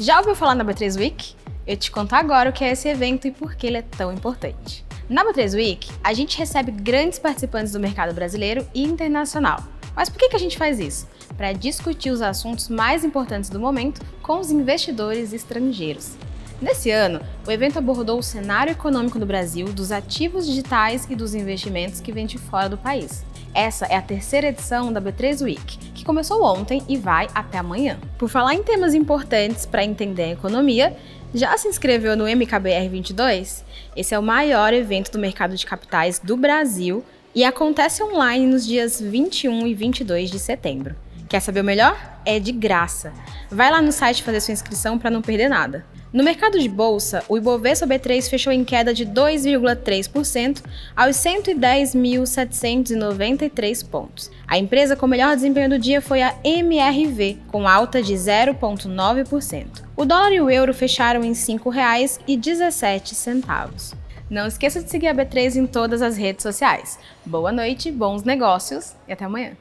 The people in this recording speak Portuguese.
Já ouviu falar na B3 Week? Eu te conto agora o que é esse evento e por que ele é tão importante. Na B3 Week, a gente recebe grandes participantes do mercado brasileiro e internacional. Mas por que, que a gente faz isso? Para discutir os assuntos mais importantes do momento com os investidores estrangeiros. Nesse ano, o evento abordou o cenário econômico do Brasil, dos ativos digitais e dos investimentos que vêm de fora do país. Essa é a terceira edição da B3 Week, começou ontem e vai até amanhã. Por falar em temas importantes para entender a economia, já se inscreveu no MKBR 22? Esse é o maior evento do mercado de capitais do Brasil e acontece online nos dias 21 e 22 de setembro. Quer saber o melhor? É de graça. Vai lá no site fazer sua inscrição para não perder nada. No mercado de bolsa, o Ibovespa B3 fechou em queda de 2,3% aos 110.793 pontos. A empresa com melhor desempenho do dia foi a MRV, com alta de 0,9%. O dólar e o euro fecharam em R$ 5,17. Não esqueça de seguir a B3 em todas as redes sociais. Boa noite, bons negócios e até amanhã.